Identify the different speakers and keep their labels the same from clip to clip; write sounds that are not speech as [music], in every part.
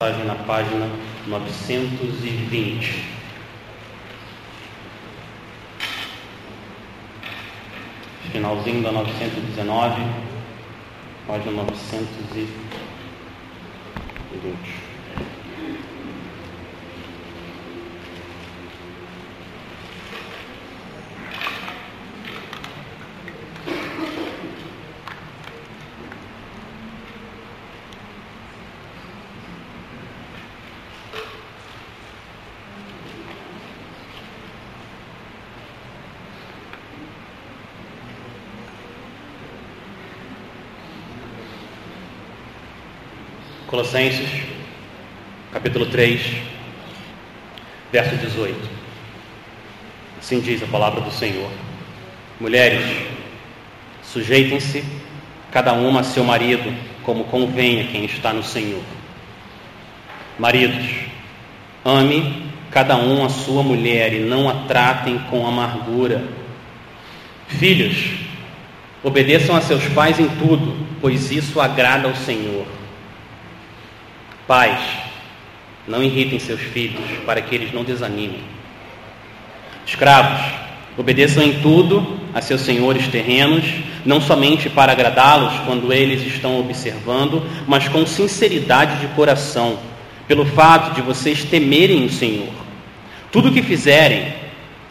Speaker 1: Mensagem na página 920. Finalzinho da 919, página 920. Colossenses, capítulo 3, verso 18. Assim diz a palavra do Senhor: Mulheres, sujeitem-se cada uma a seu marido, como convém a quem está no Senhor. Maridos, ame cada um a sua mulher e não a tratem com amargura. Filhos, obedeçam a seus pais em tudo, pois isso agrada ao Senhor. Pais, não irritem seus filhos para que eles não desanimem. Escravos, obedeçam em tudo a seus senhores terrenos, não somente para agradá-los quando eles estão observando, mas com sinceridade de coração, pelo fato de vocês temerem o Senhor. Tudo o que fizerem,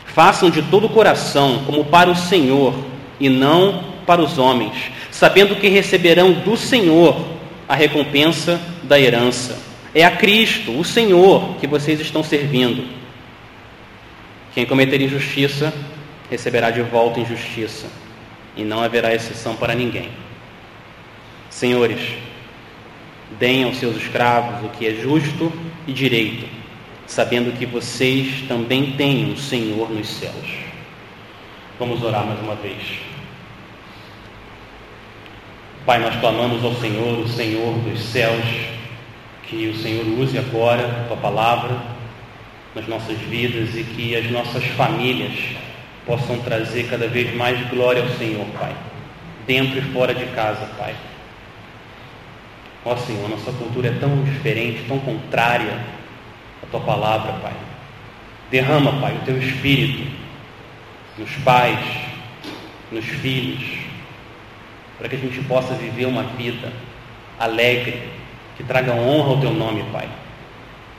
Speaker 1: façam de todo o coração, como para o Senhor e não para os homens, sabendo que receberão do Senhor a recompensa da herança. É a Cristo, o Senhor, que vocês estão servindo. Quem cometer injustiça receberá de volta injustiça, e não haverá exceção para ninguém. Senhores, deem aos seus escravos o que é justo e direito, sabendo que vocês também têm um Senhor nos céus. Vamos orar mais uma vez. Pai, nós clamamos ao Senhor, o Senhor dos céus, que o Senhor use agora a tua palavra nas nossas vidas e que as nossas famílias possam trazer cada vez mais glória ao Senhor, Pai, dentro e fora de casa, Pai. Ó Senhor, nossa cultura é tão diferente, tão contrária à tua palavra, Pai. Derrama, Pai, o teu espírito nos pais, nos filhos, para que a gente possa viver uma vida alegre, que traga honra ao teu nome, Pai.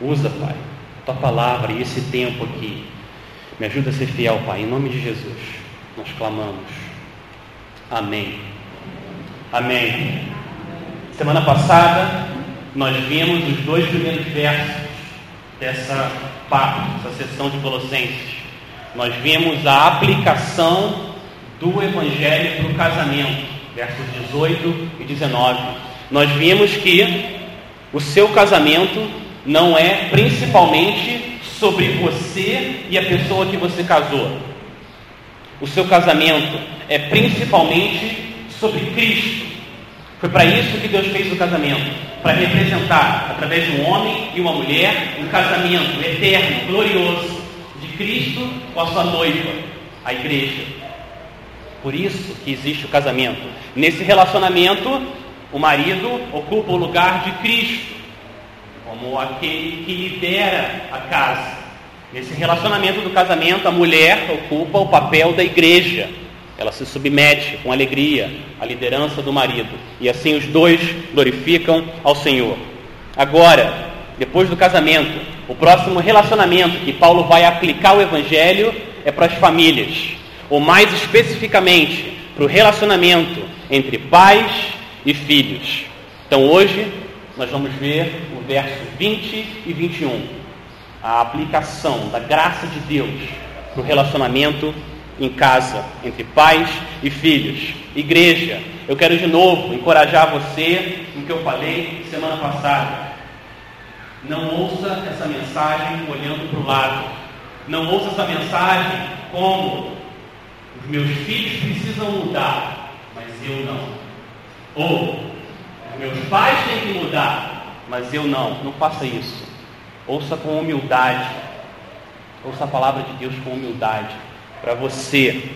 Speaker 1: Usa, Pai, a tua palavra e esse tempo aqui. Me ajuda a ser fiel, Pai, em nome de Jesus. Nós clamamos. Amém. Amém. Semana passada, nós vimos os dois primeiros versos dessa parte, dessa sessão de Colossenses. Nós vimos a aplicação do Evangelho para o casamento versos 18 e 19, nós vimos que o seu casamento não é principalmente sobre você e a pessoa que você casou. O seu casamento é principalmente sobre Cristo. Foi para isso que Deus fez o casamento para representar, através de um homem e uma mulher, um casamento eterno, glorioso de Cristo com a sua noiva, a igreja. Por isso que existe o casamento. Nesse relacionamento, o marido ocupa o lugar de Cristo, como aquele que lidera a casa. Nesse relacionamento do casamento, a mulher ocupa o papel da igreja. Ela se submete com alegria à liderança do marido. E assim os dois glorificam ao Senhor. Agora, depois do casamento, o próximo relacionamento que Paulo vai aplicar o Evangelho é para as famílias ou mais especificamente para o relacionamento entre pais e filhos. Então hoje nós vamos ver o verso 20 e 21, a aplicação da graça de Deus para o relacionamento em casa, entre pais e filhos. Igreja, eu quero de novo encorajar você no que eu falei semana passada. Não ouça essa mensagem olhando para o lado. Não ouça essa mensagem como os meus filhos precisam mudar, mas eu não. Ou meus pais têm que mudar, mas eu não. Não faça isso. Ouça com humildade. Ouça a palavra de Deus com humildade. Para você.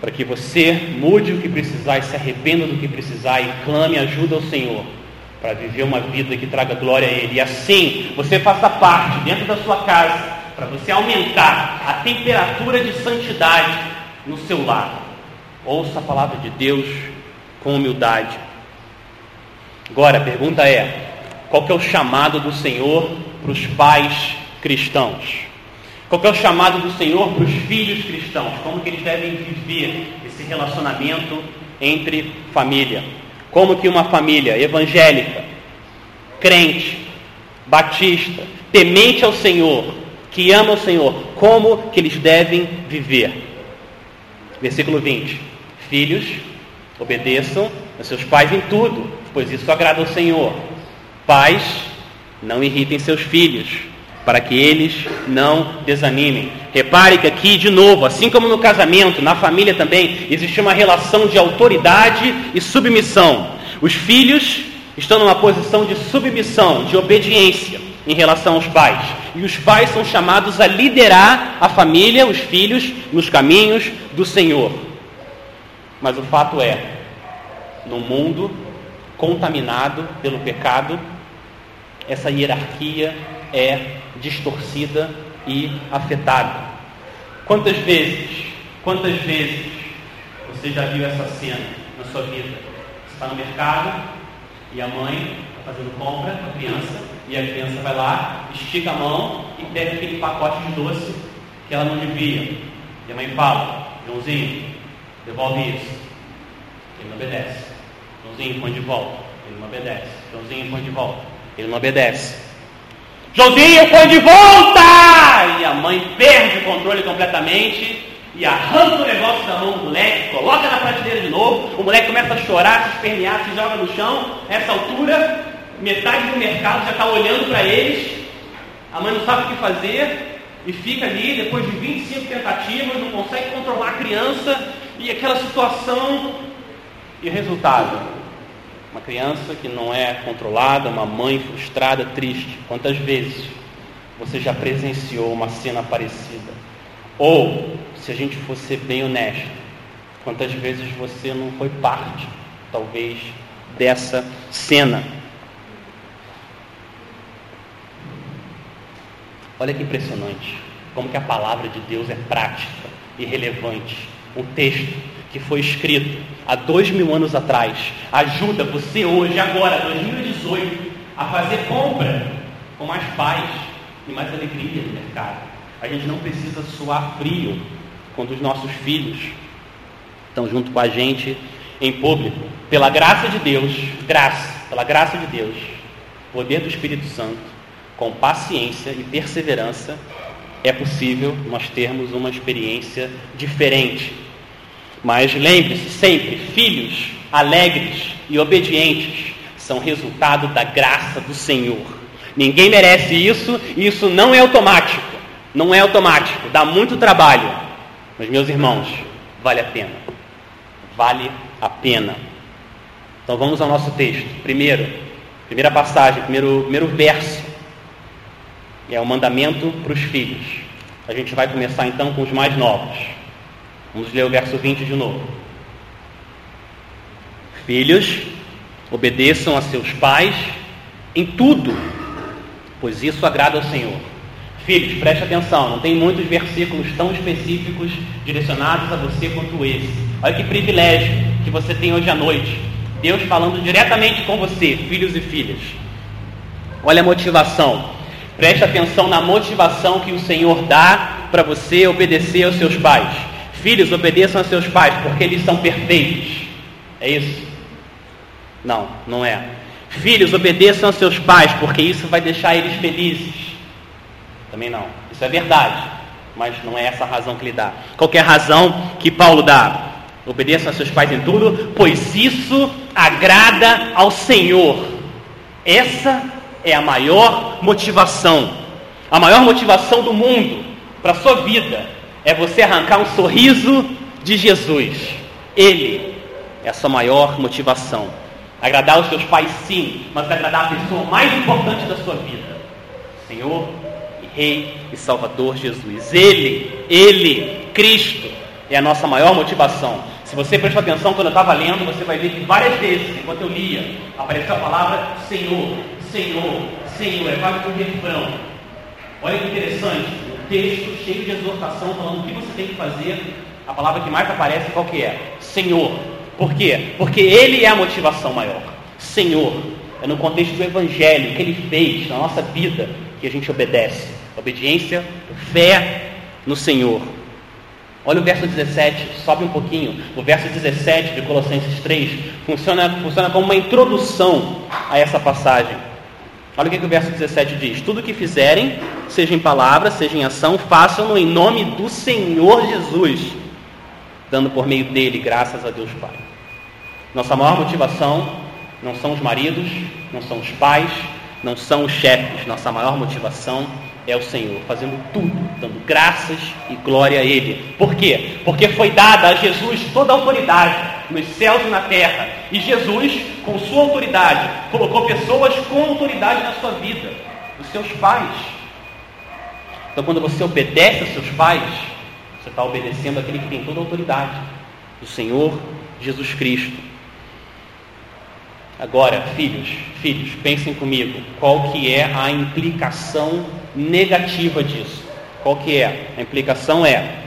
Speaker 1: Para que você mude o que precisar e se arrependa do que precisar e clame ajuda ao Senhor. para viver uma vida que traga glória a Ele. E assim você faça parte dentro da sua casa para você aumentar a temperatura de santidade no seu lar. Ouça a palavra de Deus com humildade. Agora a pergunta é: qual que é o chamado do Senhor para os pais cristãos? Qual que é o chamado do Senhor para os filhos cristãos? Como que eles devem viver esse relacionamento entre família? Como que uma família evangélica, crente, batista, temente ao Senhor, que ama o Senhor, como que eles devem viver? Versículo 20. Filhos, obedeçam a seus pais em tudo, pois isso agrada ao Senhor. Pais, não irritem seus filhos, para que eles não desanimem. Repare que aqui, de novo, assim como no casamento, na família também, existe uma relação de autoridade e submissão. Os filhos estão numa posição de submissão, de obediência em relação aos pais. E os pais são chamados a liderar a família, os filhos, nos caminhos do Senhor. Mas o fato é, no mundo contaminado pelo pecado, essa hierarquia é distorcida e afetada. Quantas vezes, quantas vezes você já viu essa cena na sua vida? Você está no mercado e a mãe está fazendo compra com a criança e a criança vai lá, estica a mão e pega aquele pacote de doce que ela não devia. E a mãe fala, Joãozinho, devolve isso. Ele não obedece. Joãozinho, põe de volta. Ele não obedece. Joãozinho, põe de volta. Ele não obedece. Joãozinho, põe de volta! E a mãe perde o controle completamente e arranca o negócio da mão do moleque, coloca na prateleira de novo, o moleque começa a chorar, se espernear, se joga no chão. Essa altura, metade do mercado já está olhando para eles, a mãe não sabe o que fazer e fica ali, depois de 25 tentativas, não consegue controlar a criança e aquela situação. E o resultado? Uma criança que não é controlada, uma mãe frustrada, triste. Quantas vezes você já presenciou uma cena parecida? Ou, se a gente fosse bem honesto, quantas vezes você não foi parte, talvez, dessa cena? Olha que impressionante, como que a palavra de Deus é prática e relevante. Um texto que foi escrito há dois mil anos atrás ajuda você hoje, agora, 2018, a fazer compra com mais paz e mais alegria no mercado. A gente não precisa suar frio quando os nossos filhos estão junto com a gente em público. Pela graça de Deus, graça, pela graça de Deus, poder do Espírito Santo, com paciência e perseverança, é possível nós termos uma experiência diferente mas lembre-se sempre: filhos alegres e obedientes são resultado da graça do Senhor. Ninguém merece isso e isso não é automático. Não é automático, dá muito trabalho. Mas, meus irmãos, vale a pena. Vale a pena. Então vamos ao nosso texto. Primeiro, primeira passagem, primeiro, primeiro verso. É o mandamento para os filhos. A gente vai começar então com os mais novos. Vamos ler o verso 20 de novo. Filhos, obedeçam a seus pais em tudo, pois isso agrada ao Senhor. Filhos, preste atenção, não tem muitos versículos tão específicos direcionados a você quanto esse. Olha que privilégio que você tem hoje à noite. Deus falando diretamente com você, filhos e filhas. Olha a motivação. Preste atenção na motivação que o Senhor dá para você obedecer aos seus pais. Filhos, obedeçam a seus pais, porque eles são perfeitos. É isso? Não, não é. Filhos, obedeçam a seus pais, porque isso vai deixar eles felizes. Também não. Isso é verdade, mas não é essa a razão que ele dá. Qual é razão que Paulo dá? Obedeçam a seus pais em tudo, pois isso agrada ao Senhor. Essa é a maior motivação, a maior motivação do mundo para a sua vida é você arrancar um sorriso de Jesus. Ele é a sua maior motivação. Agradar os seus pais, sim, mas agradar a pessoa mais importante da sua vida: Senhor e Rei e Salvador Jesus. Ele, Ele, Cristo, é a nossa maior motivação. Se você prestou atenção quando eu estava lendo, você vai ver que várias vezes, enquanto eu lia, apareceu a palavra Senhor, Senhor, Senhor, é quase um refrão. Olha que interessante, um texto cheio de exortação, falando o que você tem que fazer. A palavra que mais aparece qual que é? Senhor. Por quê? Porque Ele é a motivação maior. Senhor. É no contexto do Evangelho que Ele fez na nossa vida que a gente obedece. Obediência, fé no Senhor. Olha o verso 17, sobe um pouquinho. O verso 17 de Colossenses 3 funciona, funciona como uma introdução a essa passagem. Olha o que, que o verso 17 diz: Tudo que fizerem, seja em palavra, seja em ação, façam-no em nome do Senhor Jesus, dando por meio dele graças a Deus Pai. Nossa maior motivação não são os maridos, não são os pais, não são os chefes. Nossa maior motivação é o Senhor, fazendo tudo, dando graças e glória a Ele. Por quê? Porque foi dada a Jesus toda a autoridade nos céus e na terra. E Jesus, com sua autoridade, colocou pessoas com autoridade na sua vida, os seus pais. Então, quando você obedece aos seus pais, você está obedecendo aquele que tem toda a autoridade, o Senhor Jesus Cristo. Agora, filhos, filhos, pensem comigo, qual que é a implicação negativa disso? Qual que é? A implicação é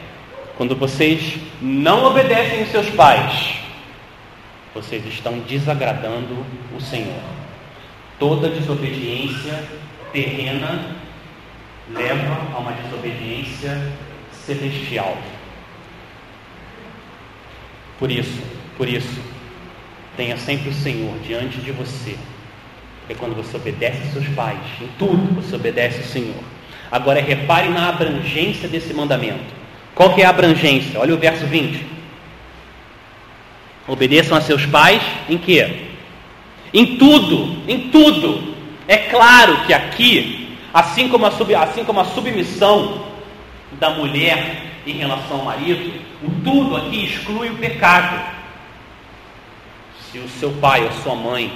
Speaker 1: quando vocês não obedecem aos seus pais, vocês estão desagradando o Senhor. Toda desobediência terrena leva a uma desobediência celestial. Por isso, por isso, tenha sempre o Senhor diante de você. É quando você obedece aos seus pais, em tudo você obedece ao Senhor. Agora repare na abrangência desse mandamento. Qual que é a abrangência? Olha o verso 20. Obedeçam a seus pais em quê? Em tudo, em tudo. É claro que aqui, assim como a, sub, assim como a submissão da mulher em relação ao marido, o tudo aqui exclui o pecado. Se o seu pai ou sua mãe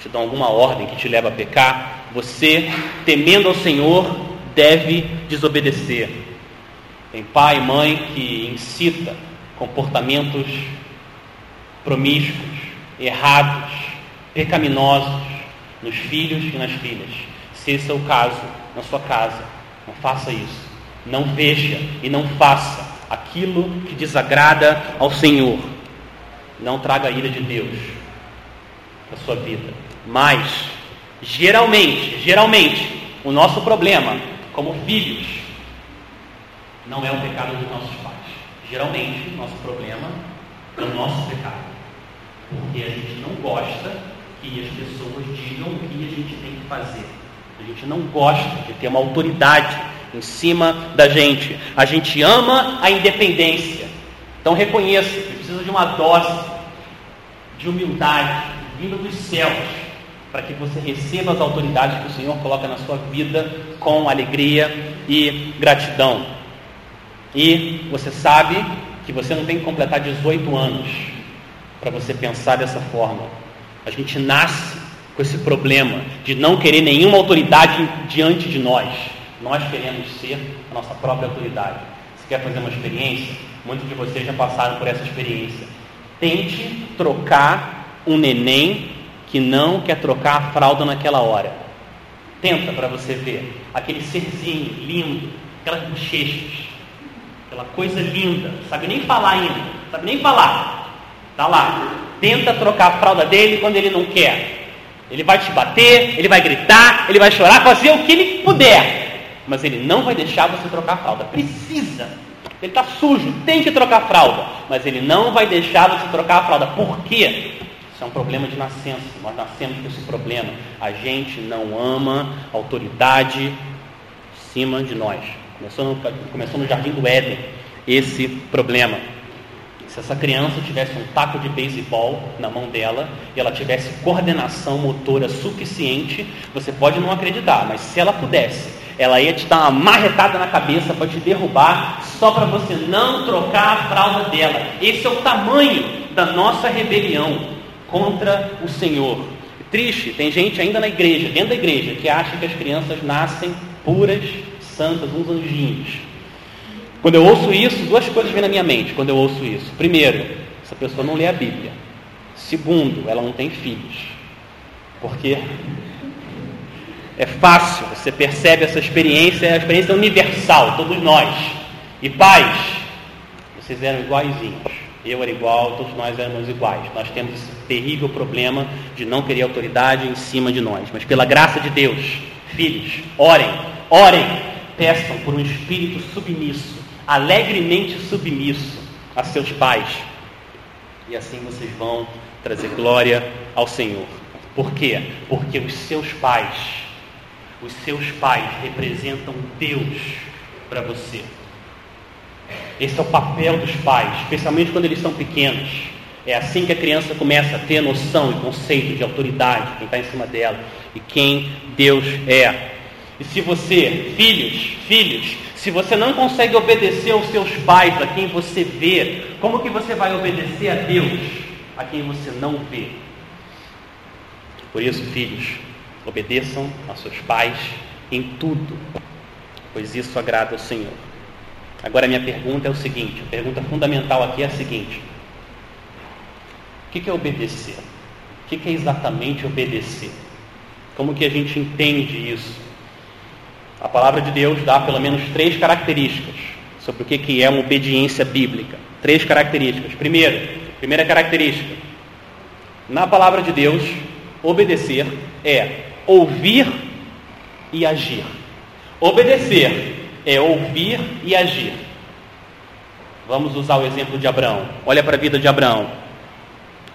Speaker 1: te dão alguma ordem que te leva a pecar, você, temendo ao Senhor, deve desobedecer. Tem pai e mãe que incita comportamentos promíscuos, errados, pecaminosos nos filhos e nas filhas. Se esse é o caso na sua casa, não faça isso. Não veja e não faça aquilo que desagrada ao Senhor. Não traga a ira de Deus para sua vida. Mas, geralmente, geralmente, o nosso problema como filhos não é o pecado dos nossos pais. Geralmente, o nosso problema é o nosso pecado. Porque a gente não gosta que as pessoas digam o que a gente tem que fazer. A gente não gosta de ter uma autoridade em cima da gente. A gente ama a independência. Então reconheça que precisa de uma dose de humildade vinda dos céus para que você receba as autoridades que o Senhor coloca na sua vida com alegria e gratidão. E você sabe que você não tem que completar 18 anos para você pensar dessa forma. A gente nasce com esse problema de não querer nenhuma autoridade diante de nós. Nós queremos ser a nossa própria autoridade. Você quer fazer uma experiência? Muitos de vocês já passaram por essa experiência. Tente trocar um neném que não quer trocar a fralda naquela hora. Tenta para você ver aquele serzinho lindo, aquelas bochechas, aquela coisa linda, sabe nem falar ainda, sabe nem falar. Tá lá. Tenta trocar a fralda dele quando ele não quer. Ele vai te bater, ele vai gritar, ele vai chorar, fazer o que ele puder. Mas ele não vai deixar você trocar a fralda. Precisa. Ele está sujo, tem que trocar a fralda. Mas ele não vai deixar você trocar a fralda. Por quê? Isso é um problema de nascença. Nós nascemos com esse problema. A gente não ama autoridade acima de nós. Começou no, começou no jardim do Éden esse problema. Se essa criança tivesse um taco de beisebol na mão dela e ela tivesse coordenação motora suficiente, você pode não acreditar, mas se ela pudesse, ela ia te dar uma marretada na cabeça para te derrubar, só para você não trocar a fralda dela. Esse é o tamanho da nossa rebelião contra o Senhor. Triste, tem gente ainda na igreja, dentro da igreja, que acha que as crianças nascem puras, santas, uns anjinhos. Quando eu ouço isso, duas coisas vêm na minha mente quando eu ouço isso. Primeiro, essa pessoa não lê a Bíblia. Segundo, ela não tem filhos. Porque é fácil, você percebe essa experiência, é a experiência universal, todos nós. E pais, vocês eram iguaizinhos. Eu era igual, todos nós éramos iguais. Nós temos esse terrível problema de não querer autoridade em cima de nós. Mas pela graça de Deus, filhos, orem, orem, peçam por um espírito submisso, alegremente submisso a seus pais. E assim vocês vão trazer glória ao Senhor. Por quê? Porque os seus pais, os seus pais representam Deus para você. Esse é o papel dos pais, especialmente quando eles são pequenos. É assim que a criança começa a ter noção e conceito de autoridade, quem está em cima dela e quem Deus é. E se você, filhos, filhos, se você não consegue obedecer aos seus pais, a quem você vê, como que você vai obedecer a Deus, a quem você não vê? Por isso, filhos, obedeçam a seus pais em tudo, pois isso agrada ao Senhor. Agora, minha pergunta é o seguinte: a pergunta fundamental aqui é a seguinte: o que é obedecer? O que é exatamente obedecer? Como que a gente entende isso? A palavra de Deus dá pelo menos três características sobre o que é uma obediência bíblica. Três características. Primeiro, primeira característica: na palavra de Deus, obedecer é ouvir e agir. Obedecer é ouvir e agir. Vamos usar o exemplo de Abraão. Olha para a vida de Abraão.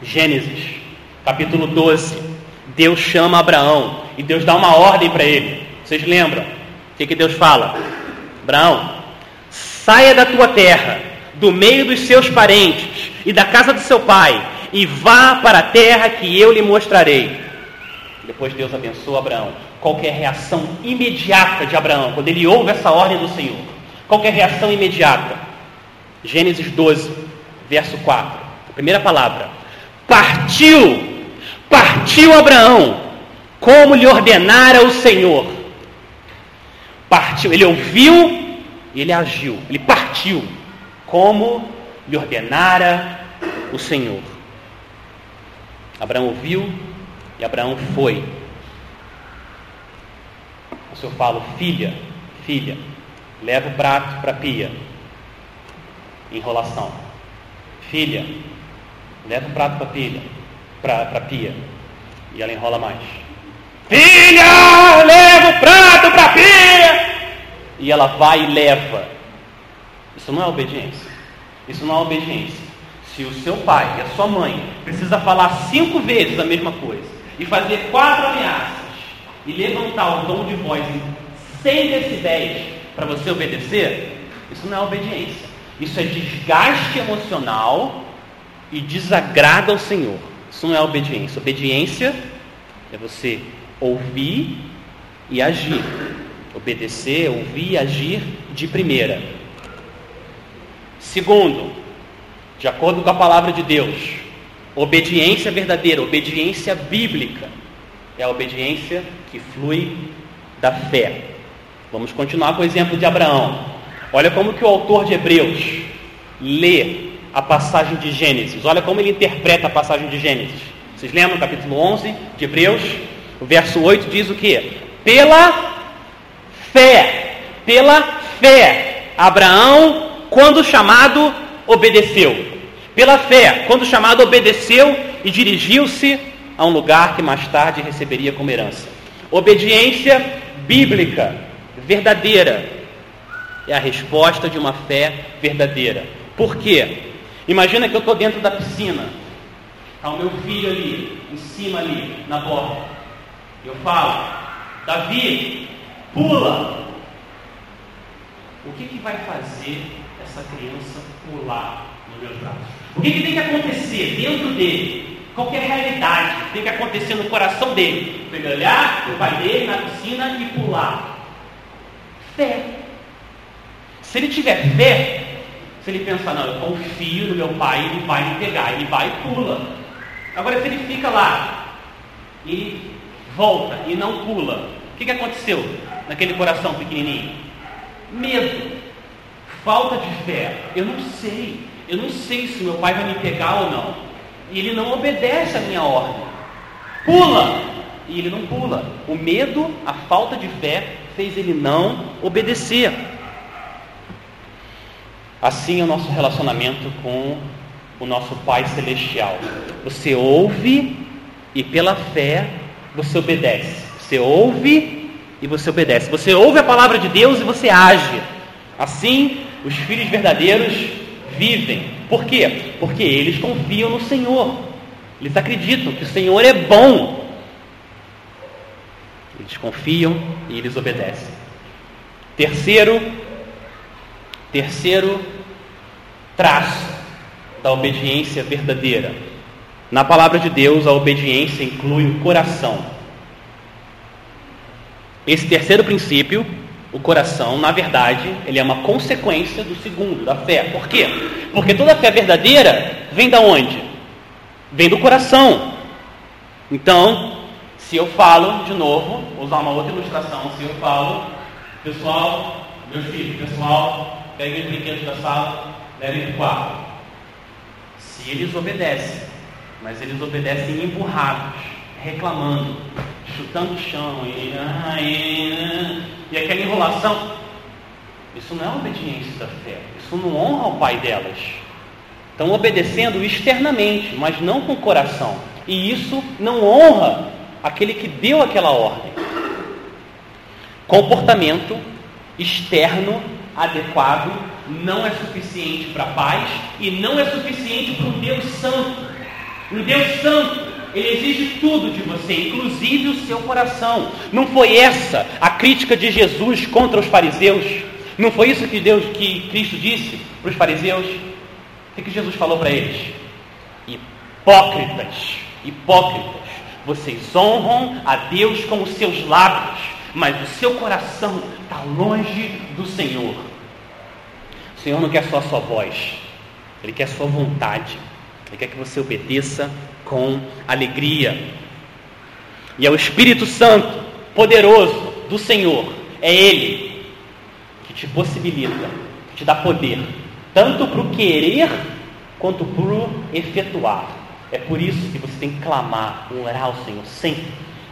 Speaker 1: Gênesis, capítulo 12. Deus chama Abraão e Deus dá uma ordem para ele. Vocês lembram? Que, que Deus fala? Abraão, saia da tua terra, do meio dos seus parentes e da casa do seu pai, e vá para a terra que eu lhe mostrarei. Depois Deus abençoa Abraão qual é reação imediata de Abraão quando ele ouve essa ordem do Senhor? Qual é reação imediata? Gênesis 12, verso 4. A primeira palavra. Partiu, partiu Abraão, como lhe ordenara o Senhor. Partiu, ele ouviu e ele agiu. Ele partiu, como lhe ordenara o Senhor. Abraão ouviu e Abraão foi se eu falo, filha, filha, leva o prato para a pia. Enrolação. Filha, leva o prato para a pia, para pia. E ela enrola mais. Filha, leva o prato para a pia. E ela vai e leva. Isso não é obediência. Isso não é obediência. Se o seu pai e a sua mãe precisa falar cinco vezes a mesma coisa e fazer quatro ameaças e levantar o tom de voz em 100 decibéis para você obedecer, isso não é obediência. Isso é desgaste emocional e desagrada ao Senhor. Isso não é obediência. Obediência é você ouvir e agir. Obedecer, ouvir e agir de primeira. Segundo, de acordo com a palavra de Deus, obediência verdadeira, obediência bíblica é a obediência que flui da fé. Vamos continuar com o exemplo de Abraão. Olha como que o autor de Hebreus lê a passagem de Gênesis. Olha como ele interpreta a passagem de Gênesis. Vocês lembram capítulo 11 de Hebreus? O verso 8 diz o que? Pela fé, pela fé, Abraão, quando chamado, obedeceu. Pela fé, quando chamado, obedeceu e dirigiu-se a um lugar que mais tarde receberia como herança. Obediência bíblica, verdadeira, é a resposta de uma fé verdadeira. Por quê? Imagina que eu estou dentro da piscina, está o meu filho ali, em cima ali, na borda. Eu falo, Davi, pula. O que, que vai fazer essa criança pular nos meus braços? O que, que tem que acontecer dentro dele qualquer realidade tem que acontecer no coração dele. Ele olhar o pai dele na piscina e pular. Fé. Se ele tiver fé, se ele pensar, não, eu confio no meu pai, ele vai me pegar, ele vai e pula. Agora, se ele fica lá e volta e não pula, o que, que aconteceu naquele coração pequenininho? Medo, falta de fé. Eu não sei, eu não sei se meu pai vai me pegar ou não. E ele não obedece a minha ordem. Pula! E ele não pula. O medo, a falta de fé, fez ele não obedecer. Assim é o nosso relacionamento com o nosso Pai Celestial. Você ouve e pela fé você obedece. Você ouve e você obedece. Você ouve a palavra de Deus e você age. Assim, os filhos verdadeiros vivem. Por quê? Porque eles confiam no Senhor. Eles acreditam que o Senhor é bom. Eles confiam e eles obedecem. Terceiro, terceiro traço da obediência verdadeira. Na palavra de Deus, a obediência inclui o coração. Esse terceiro princípio, o coração, na verdade, ele é uma consequência do segundo, da fé. Por quê? Porque toda fé verdadeira vem da onde? Vem do coração. Então, se eu falo, de novo, vou usar uma outra ilustração, se eu falo, pessoal, meus filhos, pessoal, peguem os brinquedos da sala, levem para o quarto. Se eles obedecem, mas eles obedecem emburrados, reclamando, chutando o chão e, e, e aquela enrolação. Isso não é obediência da fé. Isso não honra o pai delas. Estão obedecendo externamente, mas não com o coração. E isso não honra aquele que deu aquela ordem. Comportamento externo adequado não é suficiente para paz e não é suficiente para um Deus santo. Um Deus santo ele exige tudo de você, inclusive o seu coração. Não foi essa a crítica de Jesus contra os fariseus? Não foi isso que Deus, que Cristo disse para os fariseus? O que, Jesus falou para eles? Hipócritas, hipócritas, vocês honram a Deus com os seus lábios, mas o seu coração está longe do Senhor. O Senhor não quer só a sua voz, Ele quer a sua vontade, Ele quer que você obedeça com alegria. E é o Espírito Santo, poderoso do Senhor, é Ele que te possibilita, que te dá poder, tanto para o querer quanto para o efetuar. É por isso que você tem que clamar, orar ao Senhor sempre,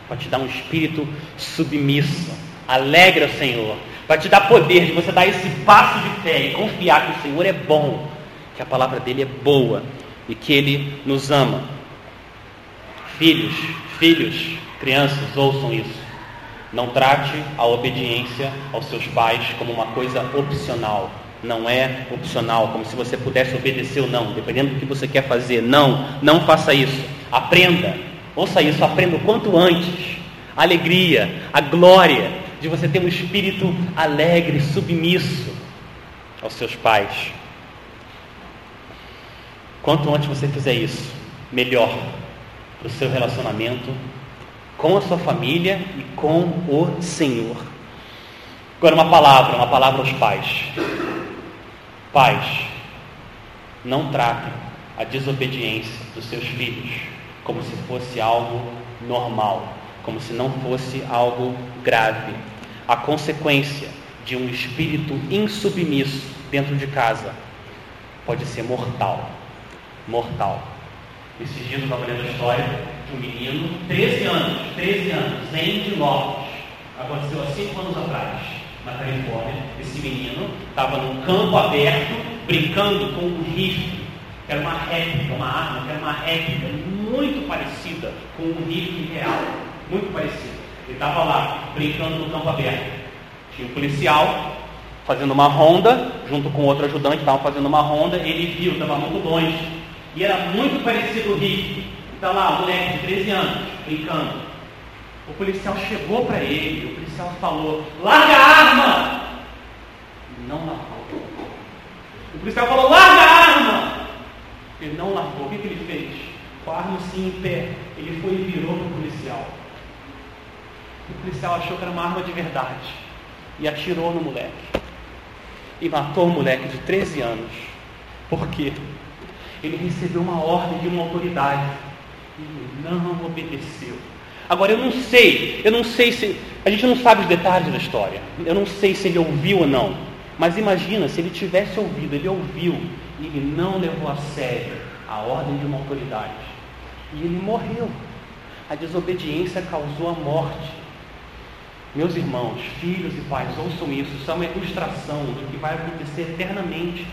Speaker 1: para te dar um espírito submisso. Alegra o Senhor, para te dar poder de você dar esse passo de fé e confiar que o Senhor é bom, que a palavra dele é boa e que ele nos ama. Filhos, filhos, crianças, ouçam isso. Não trate a obediência aos seus pais como uma coisa opcional. Não é opcional, como se você pudesse obedecer ou não, dependendo do que você quer fazer. Não, não faça isso. Aprenda. Ouça isso, aprenda o quanto antes. A alegria, a glória de você ter um espírito alegre, submisso aos seus pais. Quanto antes você fizer isso, melhor para o seu relacionamento com a sua família e com o Senhor. Agora, uma palavra, uma palavra aos pais. Pais, não tratem a desobediência dos seus filhos como se fosse algo normal, como se não fosse algo grave. A consequência de um espírito insubmisso dentro de casa pode ser mortal. Mortal. Esses dias estava lendo a história de um menino, 13 anos, 13 anos, Zen de Lopes. Aconteceu há 5 anos atrás, na Califórnia. Esse menino estava num campo aberto, brincando com um rifle, era uma réplica, uma arma, que era uma réplica muito parecida com um rifle real. Muito parecida. Ele estava lá, brincando no campo aberto. Tinha um policial fazendo uma ronda, junto com outro ajudante, estavam fazendo uma ronda, ele viu, estava muito longe e era muito parecido o Rick. Está lá, o moleque de 13 anos, brincando. O policial chegou para ele, o policial falou, larga a arma! Não largou. O policial falou, larga a arma! Ele não largou. O que, que ele fez? Com a arma assim em pé, ele foi e virou para o policial. O policial achou que era uma arma de verdade e atirou no moleque. E matou o moleque de 13 anos. Por quê? Ele recebeu uma ordem de uma autoridade e não obedeceu. Agora eu não sei, eu não sei se. A gente não sabe os detalhes da história. Eu não sei se ele ouviu ou não. Mas imagina se ele tivesse ouvido, ele ouviu e ele não levou a sério a ordem de uma autoridade. E ele morreu. A desobediência causou a morte. Meus irmãos, filhos e pais, ouçam isso. Isso é uma ilustração do que vai acontecer eternamente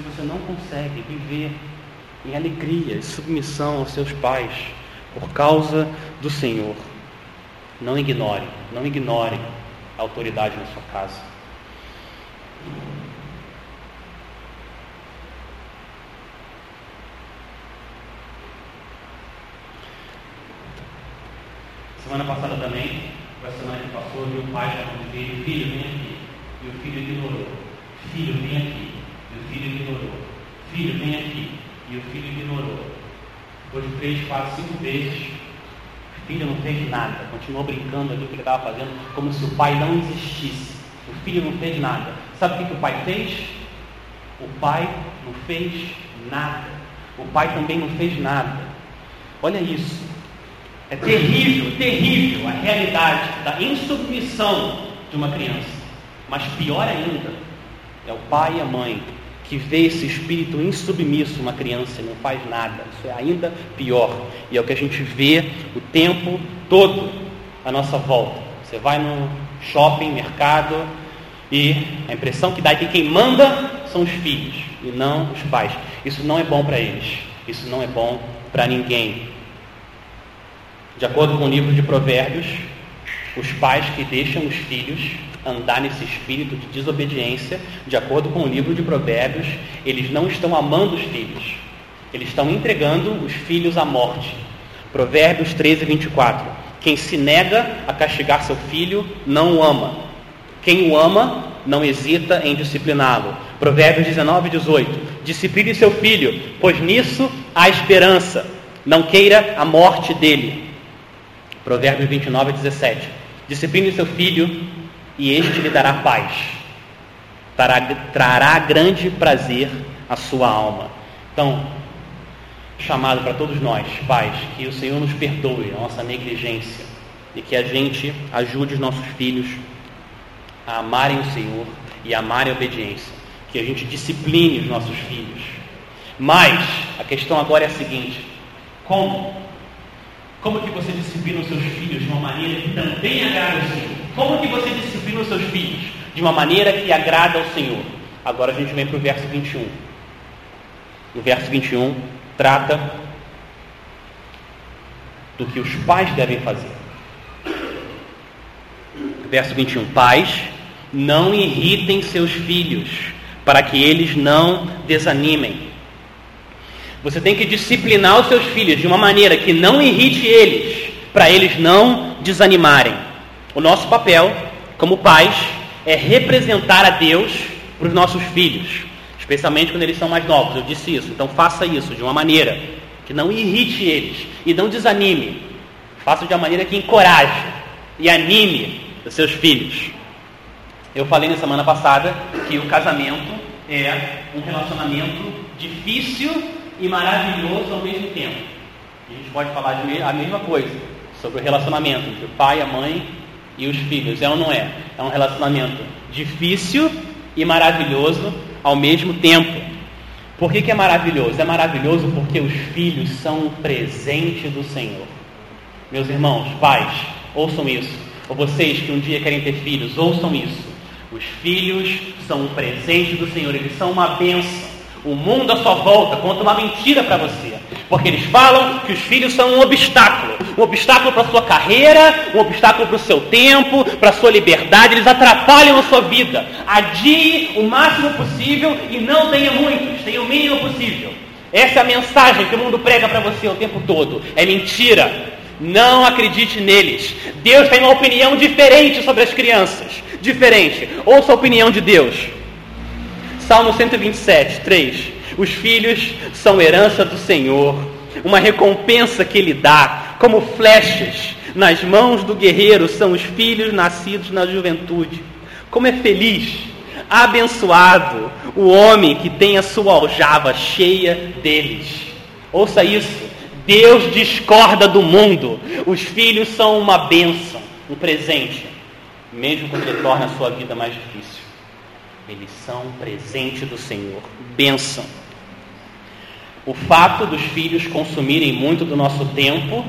Speaker 1: se você não consegue viver em alegria e submissão aos seus pais por causa do Senhor. Não ignore, não ignore a autoridade na sua casa. Semana passada também, a semana que passou, meu pai chamou o filho, filho, vem aqui. E o filho ignorou. Filho, vem aqui. Filho ignorou. Filho, vem aqui. E o filho ignorou. Depois de três, quatro, cinco vezes, o filho não fez nada. Continuou brincando ali o que ele estava fazendo, como se o pai não existisse. O filho não fez nada. Sabe o que, que o pai fez? O pai não fez nada. O pai também não fez nada. Olha isso. É terrível, terrível a realidade da insubmissão de uma criança. Mas pior ainda, é o pai e a mãe que vê esse espírito insubmisso uma criança e não faz nada. Isso é ainda pior. E é o que a gente vê o tempo todo à nossa volta. Você vai no shopping, mercado, e a impressão que dá é que quem manda são os filhos e não os pais. Isso não é bom para eles. Isso não é bom para ninguém. De acordo com o livro de Provérbios, os pais que deixam os filhos andar nesse espírito de desobediência, de acordo com o livro de Provérbios, eles não estão amando os filhos, eles estão entregando os filhos à morte. Provérbios 13, 24. Quem se nega a castigar seu filho não o ama. Quem o ama não hesita em discipliná-lo. Provérbios 19, 18. Discipline seu filho, pois nisso há esperança. Não queira a morte dele. Provérbios 29, 17. Discipline seu filho e este lhe dará paz. Trará, trará grande prazer à sua alma. Então, chamado para todos nós, pais, que o Senhor nos perdoe a nossa negligência e que a gente ajude os nossos filhos a amarem o Senhor e a amarem a obediência. Que a gente discipline os nossos filhos. Mas a questão agora é a seguinte: como? Como que você disciplina os seus filhos de uma maneira que também agrada ao Senhor? Como que você disciplina os seus filhos de uma maneira que agrada ao Senhor? Agora a gente vem para o verso 21. O verso 21 trata do que os pais devem fazer. Verso 21. Pais, não irritem seus filhos, para que eles não desanimem. Você tem que disciplinar os seus filhos de uma maneira que não irrite eles, para eles não desanimarem. O nosso papel, como pais, é representar a Deus para os nossos filhos, especialmente quando eles são mais novos. Eu disse isso. Então faça isso de uma maneira que não irrite eles e não desanime. Faça de uma maneira que encoraje e anime os seus filhos. Eu falei na semana passada que o casamento é um relacionamento difícil e maravilhoso ao mesmo tempo. A gente pode falar a mesma coisa sobre o relacionamento entre o pai, a mãe e os filhos. É ou não é? É um relacionamento difícil e maravilhoso ao mesmo tempo. Por que, que é maravilhoso? É maravilhoso porque os filhos são um presente do Senhor. Meus irmãos, pais, ouçam isso. Ou vocês que um dia querem ter filhos, ouçam isso. Os filhos são um presente do Senhor, eles são uma bênção. O mundo à sua volta conta uma mentira para você. Porque eles falam que os filhos são um obstáculo. Um obstáculo para a sua carreira, um obstáculo para o seu tempo, para a sua liberdade. Eles atrapalham a sua vida. Adie o máximo possível e não tenha muitos. Tenha o mínimo possível. Essa é a mensagem que o mundo prega para você o tempo todo. É mentira. Não acredite neles. Deus tem uma opinião diferente sobre as crianças. Diferente. Ouça a opinião de Deus. Salmo 127, 3. Os filhos são herança do Senhor, uma recompensa que Ele dá, como flechas nas mãos do guerreiro são os filhos nascidos na juventude. Como é feliz, abençoado o homem que tem a sua aljava cheia deles. Ouça isso. Deus discorda do mundo. Os filhos são uma bênção, um presente, mesmo quando torna a sua vida mais difícil. Eles são presente do Senhor, bênção. O fato dos filhos consumirem muito do nosso tempo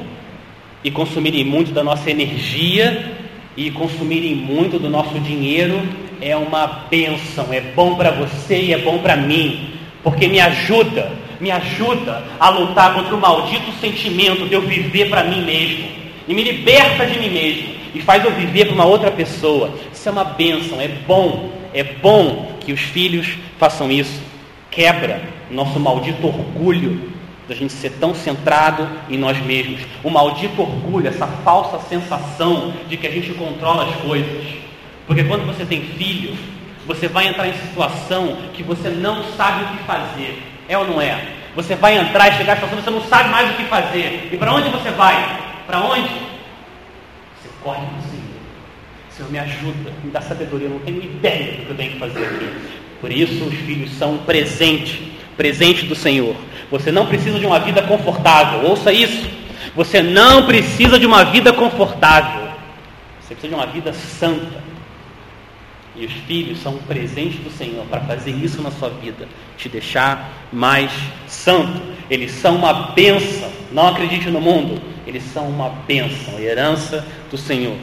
Speaker 1: e consumirem muito da nossa energia e consumirem muito do nosso dinheiro é uma bênção, é bom para você e é bom para mim, porque me ajuda, me ajuda a lutar contra o maldito sentimento de eu viver para mim mesmo e me liberta de mim mesmo e faz eu viver para uma outra pessoa. Isso é uma bênção, é bom, é bom que os filhos façam isso. Quebra nosso maldito orgulho da gente ser tão centrado em nós mesmos. O maldito orgulho, essa falsa sensação de que a gente controla as coisas. Porque quando você tem filho, você vai entrar em situação que você não sabe o que fazer. É ou não é? Você vai entrar e chegar em situação que você não sabe mais o que fazer. E para onde você vai? Para onde? Você corre para o Senhor. Senhor, me ajuda, me dá sabedoria. Eu não tenho ideia do que eu tenho que fazer aqui. Por isso, os filhos são um presente presente do Senhor. Você não precisa de uma vida confortável, ouça isso. Você não precisa de uma vida confortável. Você precisa de uma vida santa. E os filhos são um presente do Senhor para fazer isso na sua vida, te deixar mais santo. Eles são uma bênção. Não acredite no mundo. Eles são uma bênção, herança do Senhor.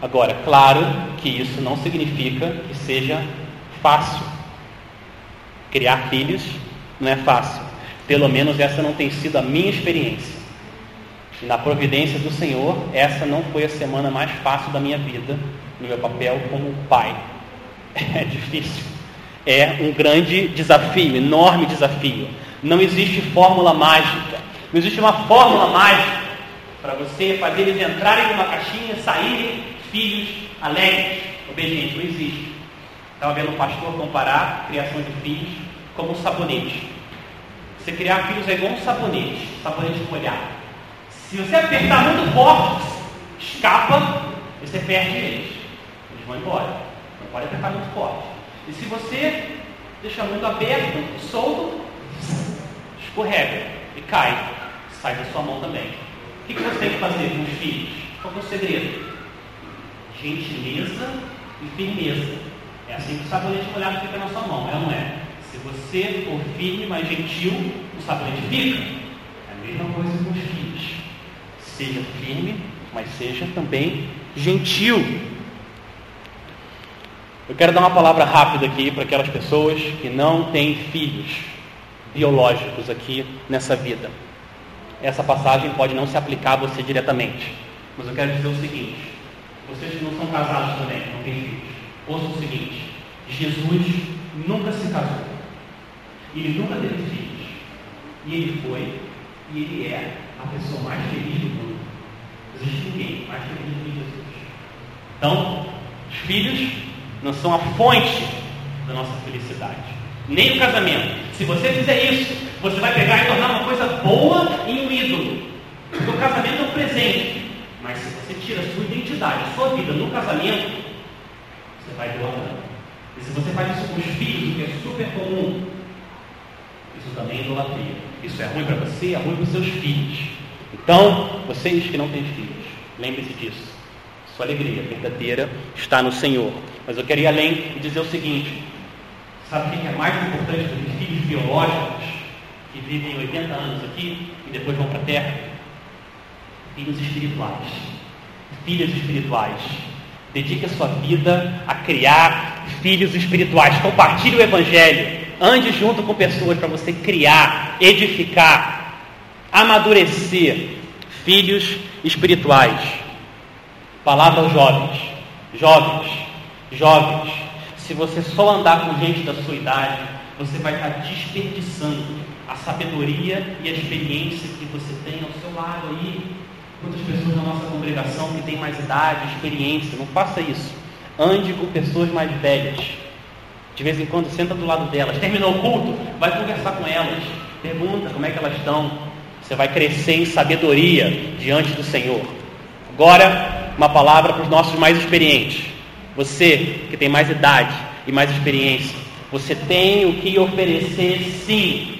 Speaker 1: Agora, claro que isso não significa que seja fácil. Criar filhos não é fácil. Pelo menos essa não tem sido a minha experiência. E na providência do Senhor, essa não foi a semana mais fácil da minha vida, no meu papel como pai. [laughs] É difícil. É um grande desafio, enorme desafio. Não existe fórmula mágica. Não existe uma fórmula mágica para você fazer eles entrarem numa caixinha, saírem filhos alegres, obedientes. Não existe. Estava vendo um pastor comparar criação de filhos como um sabonete. Você criar filhos é igual um sabonete, sabonete molhado. Se você apertar muito forte, escapa você perde eles. Eles vão embora. Não pode apertar muito forte. E se você deixar muito aberto, solto, escorrega e cai. Sai da sua mão também. O que você tem que fazer com os filhos? Qual é o segredo? Gentileza e firmeza. É assim que o sabonete molhado fica na sua mão, é ou não é? Se você for firme, mas gentil, o sabonete fica. É a mesma coisa com os filhos. Seja firme, mas seja também gentil. Eu quero dar uma palavra rápida aqui para aquelas pessoas que não têm filhos biológicos aqui nessa vida. Essa passagem pode não se aplicar a você diretamente, mas eu quero dizer o seguinte: vocês que não são casados também, não têm filhos, Ouça o seguinte: Jesus nunca se casou, ele nunca teve filhos, e ele foi, e ele é a pessoa mais feliz do mundo. Não existe ninguém mais feliz do que Jesus. Então, os filhos não são a fonte da nossa felicidade, nem o casamento. Se você fizer isso, você vai pegar e tornar uma coisa boa em um ídolo. Porque o casamento é um presente. Mas se você tira a sua identidade, a sua vida no casamento, você vai idolatrando. E se você faz isso com os filhos, o que é super comum, isso também é idolatria. Isso é ruim para você, é ruim para os seus filhos. Então, vocês que não têm filhos, lembre-se disso. Sua alegria verdadeira está no Senhor. Mas eu queria ir além e dizer o seguinte: sabe o que é mais importante do que filhos biológicos que vivem 80 anos aqui e depois vão para a terra? Filhos espirituais, filhas espirituais Dedique a sua vida a criar filhos espirituais. Compartilhe o Evangelho. Ande junto com pessoas para você criar, edificar, amadurecer filhos espirituais. Palavra aos jovens. Jovens, jovens. Se você só andar com gente da sua idade, você vai estar desperdiçando a sabedoria e a experiência que você tem ao seu lado aí Quantas pessoas na nossa congregação que têm mais idade, experiência, não faça isso. Ande com pessoas mais velhas. De vez em quando senta do lado delas. Terminou o culto, vai conversar com elas. Pergunta como é que elas estão. Você vai crescer em sabedoria diante do Senhor. Agora, uma palavra para os nossos mais experientes. Você que tem mais idade e mais experiência, você tem o que oferecer sim.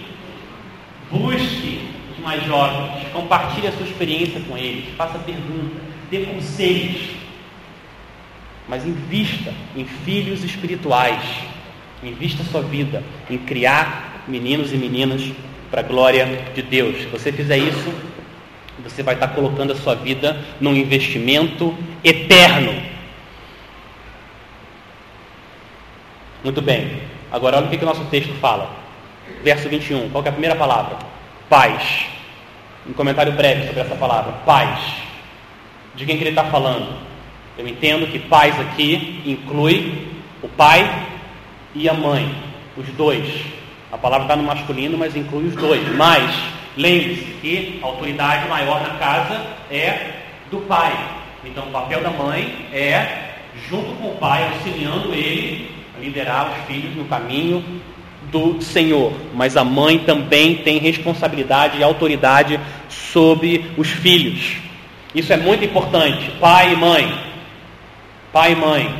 Speaker 1: Busque mais jovens, compartilhe a sua experiência com eles, faça perguntas, dê conselhos, mas invista em filhos espirituais, invista sua vida em criar meninos e meninas para a glória de Deus. Se você fizer isso, você vai estar colocando a sua vida num investimento eterno. Muito bem. Agora olha o que, que o nosso texto fala. Verso 21. Qual é a primeira palavra? Paz. Um comentário breve sobre essa palavra. Paz. De quem que ele está falando? Eu entendo que paz aqui inclui o pai e a mãe, os dois. A palavra está no masculino, mas inclui os dois. Mas lembre-se que a autoridade maior na casa é do pai. Então o papel da mãe é, junto com o pai, auxiliando ele a liderar os filhos no caminho do Senhor. Mas a mãe também tem responsabilidade e autoridade sobre os filhos. Isso é muito importante. Pai e mãe. Pai e mãe.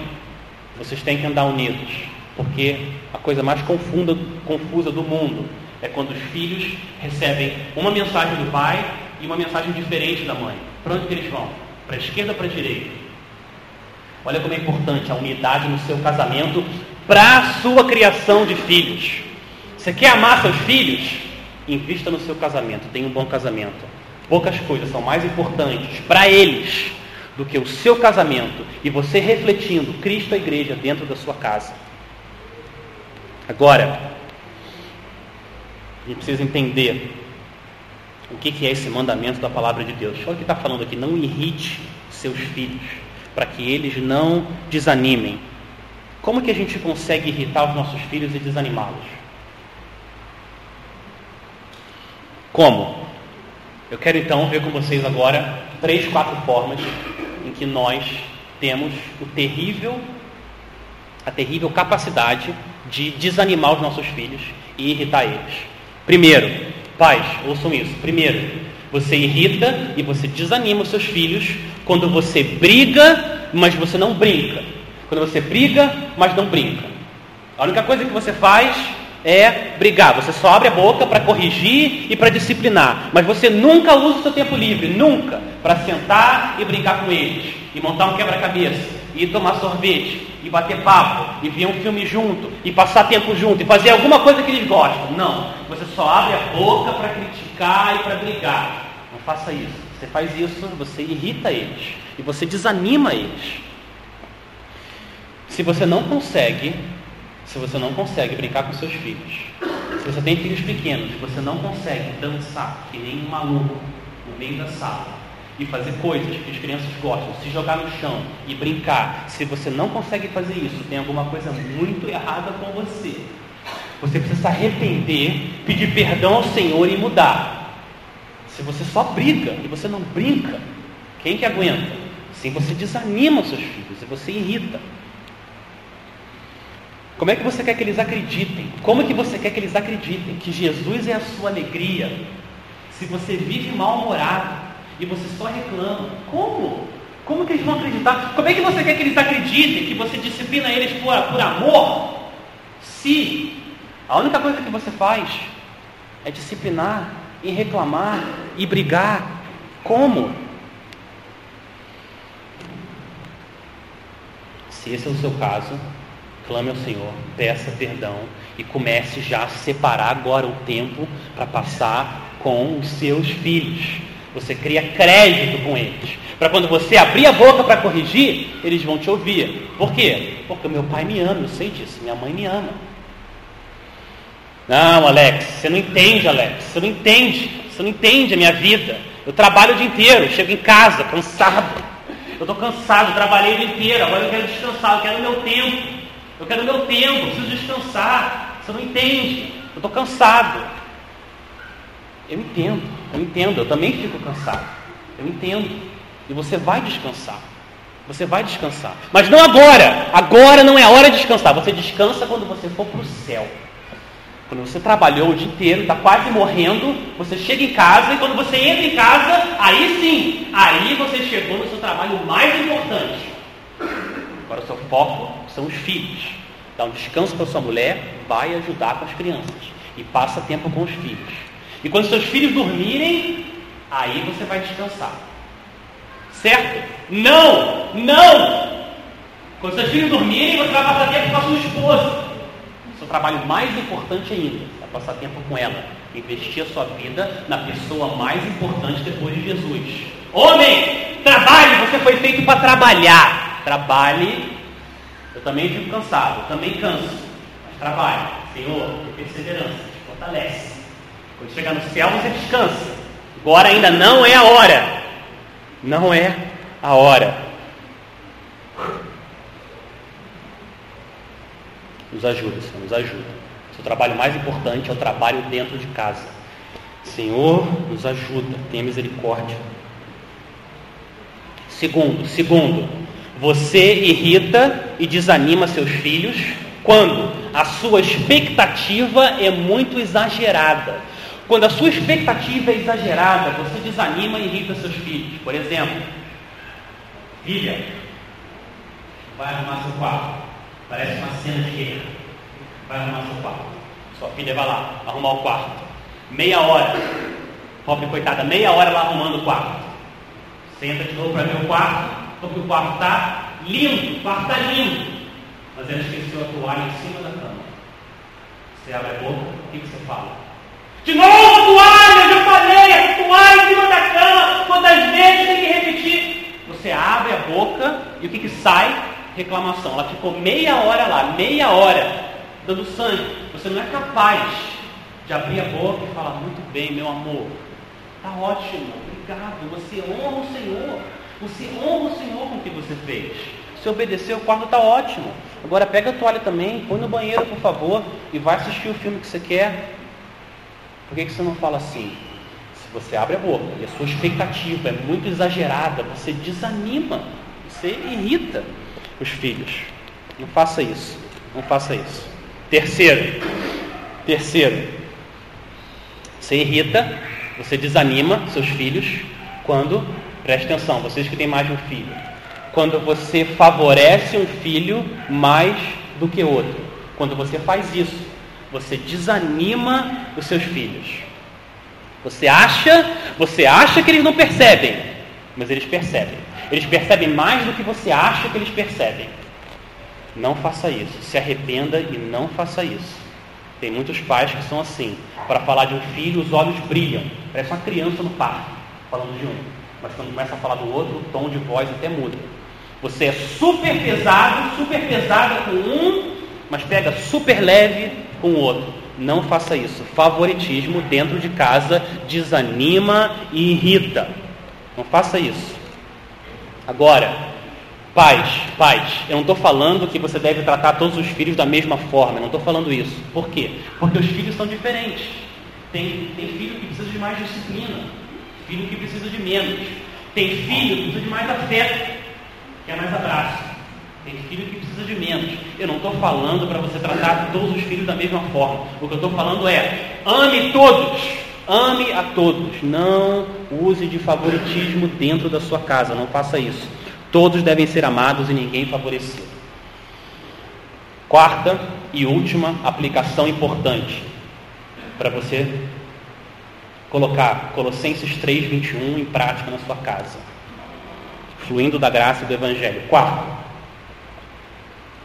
Speaker 1: Vocês têm que andar unidos. Porque a coisa mais confunda, confusa do mundo é quando os filhos recebem uma mensagem do pai e uma mensagem diferente da mãe. Para onde eles vão? Para a esquerda ou para a direita? Olha como é importante a unidade no seu casamento para a sua criação de filhos. Você quer amar seus filhos? Invista no seu casamento, tenha um bom casamento. Poucas coisas são mais importantes para eles do que o seu casamento e você refletindo Cristo e a igreja dentro da sua casa. Agora, a gente precisa entender o que é esse mandamento da palavra de Deus. Olha o que está falando aqui: não irrite seus filhos, para que eles não desanimem. Como que a gente consegue irritar os nossos filhos e desanimá-los? Como? Eu quero então ver com vocês agora três, quatro formas em que nós temos o terrível, a terrível capacidade de desanimar os nossos filhos e irritar eles. Primeiro, pais, ouçam isso. Primeiro, você irrita e você desanima os seus filhos quando você briga, mas você não brinca. Quando você briga, mas não brinca. A única coisa que você faz é brigar. Você só abre a boca para corrigir e para disciplinar. Mas você nunca usa o seu tempo livre, nunca, para sentar e brincar com eles, e montar um quebra-cabeça, e tomar sorvete, e bater papo, e ver um filme junto, e passar tempo junto, e fazer alguma coisa que eles gostam. Não. Você só abre a boca para criticar e para brigar. Não faça isso. Você faz isso, você irrita eles. E você desanima eles. Se você não consegue se você não consegue brincar com seus filhos, se você tem filhos pequenos, você não consegue dançar que nem um maluco no meio da sala e fazer coisas que as crianças gostam, se jogar no chão e brincar, se você não consegue fazer isso, tem alguma coisa muito errada com você. Você precisa se arrepender, pedir perdão ao Senhor e mudar. Se você só briga e você não brinca, quem que aguenta? Sim, você desanima os seus filhos e você irrita. Como é que você quer que eles acreditem? Como é que você quer que eles acreditem que Jesus é a sua alegria? Se você vive mal-humorado e você só reclama, como? Como que eles vão acreditar? Como é que você quer que eles acreditem que você disciplina eles por, por amor? Se a única coisa que você faz é disciplinar e reclamar e brigar, como? Se esse é o seu caso, clame ao Senhor, peça perdão e comece já a separar agora o tempo para passar com os seus filhos. Você cria crédito com eles. Para quando você abrir a boca para corrigir, eles vão te ouvir. Por quê? Porque meu pai me ama, eu sei disso, minha mãe me ama. Não, Alex, você não entende, Alex, você não entende, você não entende a minha vida. Eu trabalho o dia inteiro, chego em casa cansado. Eu estou cansado, trabalhei o dia inteiro, agora eu quero descansar, eu quero o meu tempo. Eu quero meu tempo, preciso descansar. Você não entende. Eu estou cansado. Eu entendo, eu entendo, eu também fico cansado. Eu entendo. E você vai descansar. Você vai descansar. Mas não agora. Agora não é a hora de descansar. Você descansa quando você for para o céu. Quando você trabalhou o dia inteiro, está quase morrendo, você chega em casa e quando você entra em casa, aí sim, aí você chegou no seu trabalho mais importante. Agora o seu foco são os filhos. Dá um descanso para sua mulher, vai ajudar com as crianças e passa tempo com os filhos. E quando seus filhos dormirem, aí você vai descansar. Certo? Não! Não! Quando seus filhos dormirem, você vai passar tempo com a sua esposa. seu trabalho mais importante ainda é passar tempo com ela. Investir a sua vida na pessoa mais importante depois de Jesus. Homem, trabalhe, você foi feito para trabalhar. Trabalhe. Eu também fico cansado, eu também canso. Mas trabalhe. Senhor, perseverança, te fortalece. Quando chegar no céu, você descansa. Agora ainda não é a hora. Não é a hora. Nos ajuda, Senhor, nos ajuda. Seu trabalho mais importante é o trabalho dentro de casa. Senhor, nos ajuda, tenha misericórdia. Segundo, segundo, você irrita e desanima seus filhos quando a sua expectativa é muito exagerada. Quando a sua expectativa é exagerada, você desanima e irrita seus filhos. Por exemplo, filha, vai arrumar seu quarto. Parece uma cena de guerra. Vai arrumar seu quarto. Sua filha vai lá, arrumar o quarto. Meia hora. Pobre coitada, meia hora lá arrumando o quarto. Senta de novo para ver o quarto, porque o quarto está lindo, o quarto está lindo. Mas ela esqueceu a toalha em cima da cama. Você abre a boca, o que você fala? De novo a toalha, já falei, a toalha em cima da cama, quantas vezes tem que repetir? Você abre a boca e o que, que sai? Reclamação. Ela ficou meia hora lá, meia hora, dando sangue. Você não é capaz de abrir a boca e falar, muito bem, meu amor, está ótimo, obrigado, você honra o Senhor, você honra o Senhor com o que você fez. Se obedecer, o quarto está ótimo. Agora pega a toalha também, põe no banheiro, por favor, e vai assistir o filme que você quer. Por que, que você não fala assim? Se você abre a boca e a sua expectativa é muito exagerada, você desanima, você irrita os filhos. Não faça isso. Não faça isso. Terceiro, terceiro, você irrita, você desanima seus filhos quando, preste atenção, vocês que têm mais de um filho, quando você favorece um filho mais do que outro. Quando você faz isso, você desanima os seus filhos. Você acha, você acha que eles não percebem, mas eles percebem. Eles percebem mais do que você acha que eles percebem. Não faça isso. Se arrependa e não faça isso. Tem muitos pais que são assim. Para falar de um filho, os olhos brilham. Parece uma criança no parque, falando de um. Mas quando começa a falar do outro, o tom de voz até muda. Você é super pesado, super pesada com um, mas pega super leve com o outro. Não faça isso. Favoritismo dentro de casa desanima e irrita. Não faça isso. Agora, pais, pais, eu não estou falando que você deve tratar todos os filhos da mesma forma. Eu não estou falando isso. Por quê? Porque os filhos são diferentes. Tem, tem filho que precisa de mais disciplina, filho que precisa de menos. Tem filho que precisa de mais afeto, quer mais abraço. Tem filho que precisa de menos. Eu não estou falando para você tratar todos os filhos da mesma forma. O que eu estou falando é: ame todos. Ame a todos. Não use de favoritismo dentro da sua casa. Não faça isso. Todos devem ser amados e ninguém favorecido. Quarta e última aplicação importante para você colocar Colossenses 3, 21 em prática na sua casa. Fluindo da graça do Evangelho. Quarto,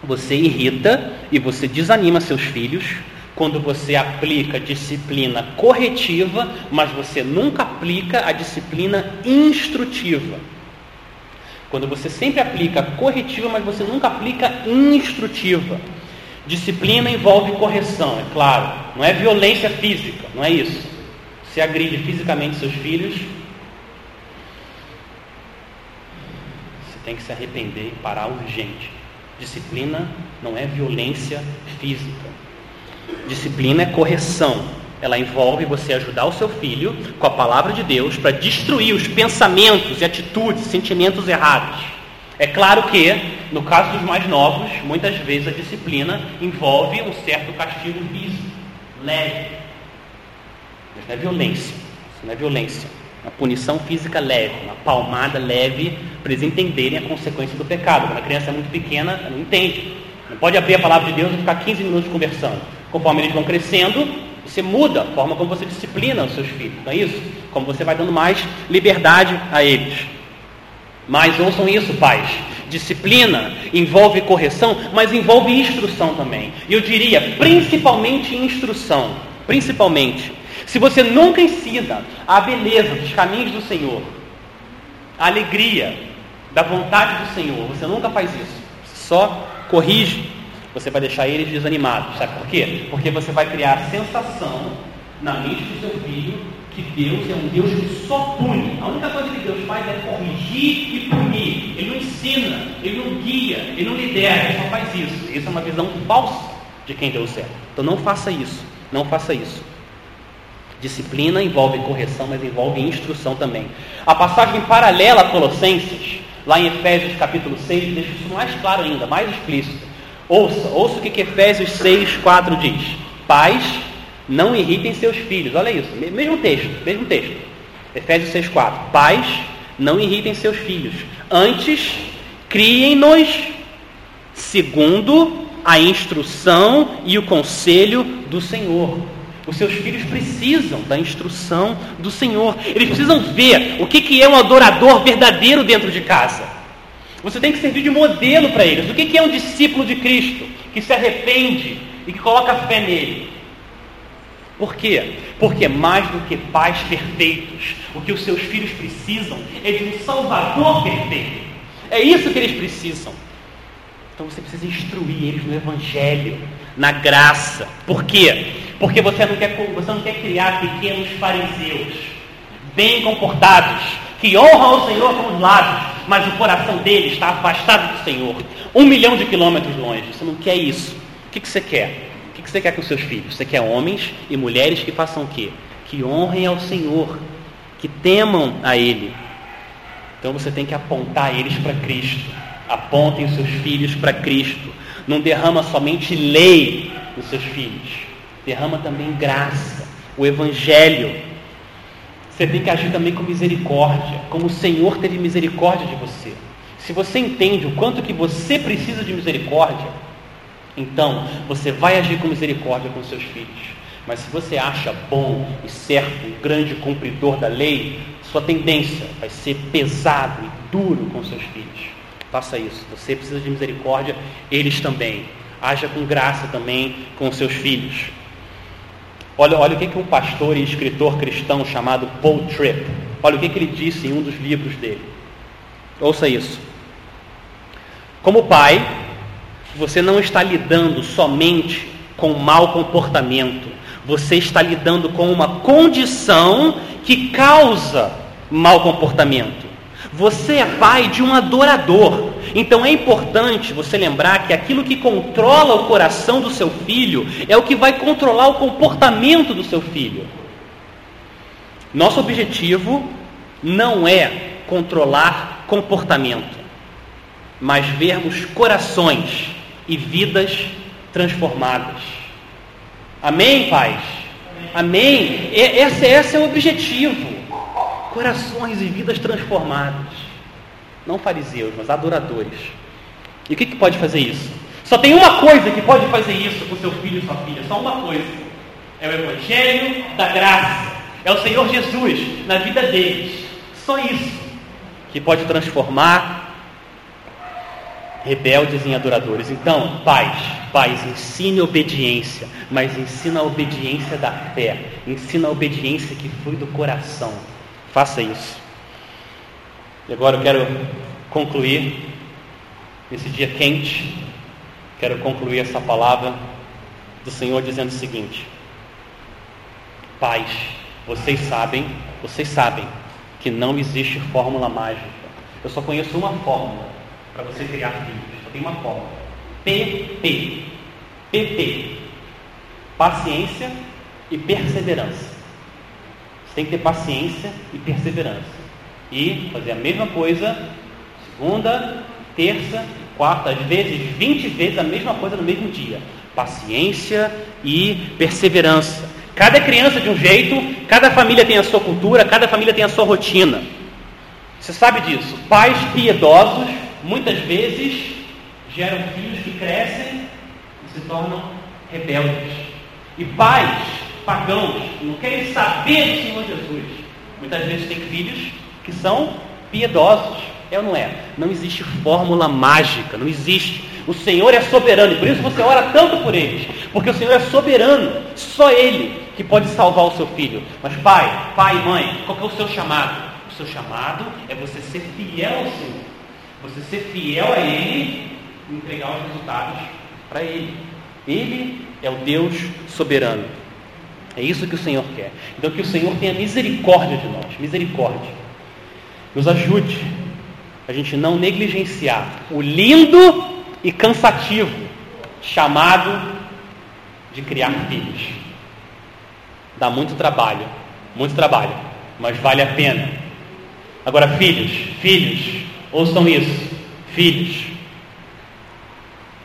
Speaker 1: você irrita e você desanima seus filhos quando você aplica disciplina corretiva, mas você nunca aplica a disciplina instrutiva. Quando você sempre aplica corretiva, mas você nunca aplica instrutiva. Disciplina envolve correção, é claro. Não é violência física, não é isso. Você agride fisicamente seus filhos, você tem que se arrepender e parar urgente. Disciplina não é violência física. Disciplina é correção. Ela envolve você ajudar o seu filho com a palavra de Deus para destruir os pensamentos e atitudes, sentimentos errados. É claro que, no caso dos mais novos, muitas vezes a disciplina envolve um certo castigo físico, leve. Mas não é violência. Isso não é violência. Uma punição física leve, uma palmada leve, para eles entenderem a consequência do pecado. Quando a criança é muito pequena, ela não entende. Não pode abrir a palavra de Deus e ficar 15 minutos conversando. Conforme eles vão crescendo, você muda a forma como você disciplina os seus filhos, não é isso? Como você vai dando mais liberdade a eles. Mas ouçam isso, pais. disciplina, envolve correção, mas envolve instrução também. E eu diria, principalmente instrução. Principalmente. Se você nunca ensina a beleza dos caminhos do Senhor, a alegria da vontade do Senhor, você nunca faz isso. Só corrige, você vai deixar eles desanimados. Sabe por quê? Porque você vai criar a sensação na mente do seu filho que Deus é um Deus que só pune. A única coisa que Deus faz é corrigir e punir. Ele não ensina, ele não guia, ele não lidera, ele só faz isso. Isso é uma visão falsa de quem Deus é. Então não faça isso. Não faça isso. Disciplina envolve correção, mas envolve instrução também. A passagem paralela a Colossenses, lá em Efésios capítulo 6, deixa isso mais claro ainda, mais explícito. Ouça, ouça o que, que Efésios 6, 4 diz. Pais, não irritem seus filhos. Olha isso, mesmo texto, mesmo texto. Efésios 6, 4. Pais, não irritem seus filhos. Antes, criem-nos segundo a instrução e o conselho do Senhor. Os seus filhos precisam da instrução do Senhor. Eles precisam ver o que, que é um adorador verdadeiro dentro de casa. Você tem que servir de modelo para eles. O que, que é um discípulo de Cristo que se arrepende e que coloca fé nele? Por quê? Porque mais do que pais perfeitos, o que os seus filhos precisam é de um Salvador perfeito. É isso que eles precisam. Então você precisa instruir eles no Evangelho, na graça. Por quê? Porque você não quer, você não quer criar pequenos fariseus, bem comportados, que honram o Senhor com os lábios, mas o coração deles está afastado do Senhor, um milhão de quilômetros longe. Você não quer isso. O que, que você quer? O que, que você quer com seus filhos? Você quer homens e mulheres que façam o quê? Que honrem ao Senhor, que temam a Ele. Então você tem que apontar eles para Cristo. Apontem seus filhos para Cristo. Não derrama somente lei nos seus filhos, derrama também graça, o Evangelho. Você tem que agir também com misericórdia, como o Senhor teve misericórdia de você. Se você entende o quanto que você precisa de misericórdia, então você vai agir com misericórdia com seus filhos. Mas se você acha bom e certo, um grande cumpridor da lei, sua tendência vai ser pesado e duro com seus filhos. Faça isso. Você precisa de misericórdia, eles também. Haja com graça também com seus filhos. Olha, olha o que, que um pastor e escritor cristão chamado Paul Tripp, olha o que, que ele disse em um dos livros dele. Ouça isso. Como pai, você não está lidando somente com mau comportamento, você está lidando com uma condição que causa mau comportamento. Você é pai de um adorador. Então é importante você lembrar que aquilo que controla o coração do seu filho é o que vai controlar o comportamento do seu filho. Nosso objetivo não é controlar comportamento, mas vermos corações e vidas transformadas. Amém, pais? Amém? Esse, esse é o objetivo corações e vidas transformadas. Não fariseus, mas adoradores. E o que, que pode fazer isso? Só tem uma coisa que pode fazer isso com seu filho e sua filha, só uma coisa. É o Evangelho da Graça. É o Senhor Jesus na vida deles. Só isso que pode transformar rebeldes em adoradores. Então, pais, pais, ensine obediência, mas ensina a obediência da fé, ensina a obediência que flui do coração. Faça isso. E agora eu quero concluir, nesse dia quente, quero concluir essa palavra do Senhor dizendo o seguinte: Pais, vocês sabem, vocês sabem que não existe fórmula mágica. Eu só conheço uma fórmula para você criar filhos. Só tem uma fórmula. PP. PP. Paciência e perseverança tem que ter paciência e perseverança. E fazer a mesma coisa segunda, terça, quarta, às vezes 20 vezes a mesma coisa no mesmo dia. Paciência e perseverança. Cada criança de um jeito, cada família tem a sua cultura, cada família tem a sua rotina. Você sabe disso. Pais piedosos muitas vezes geram filhos que crescem e se tornam rebeldes. E pais pagãos, não querem saber do Senhor Jesus. Muitas vezes tem filhos que são piedosos, É ou não é? Não existe fórmula mágica, não existe. O Senhor é soberano e por isso você ora tanto por eles, porque o Senhor é soberano, só Ele que pode salvar o seu filho. Mas pai, pai mãe, qual é o seu chamado? O seu chamado é você ser fiel ao Senhor, você ser fiel a Ele e entregar os resultados para Ele. Ele é o Deus soberano. É isso que o Senhor quer. Então que o Senhor tenha misericórdia de nós, misericórdia. Nos ajude a gente não negligenciar o lindo e cansativo chamado de criar filhos. Dá muito trabalho, muito trabalho, mas vale a pena. Agora, filhos, filhos, ouçam isso, filhos,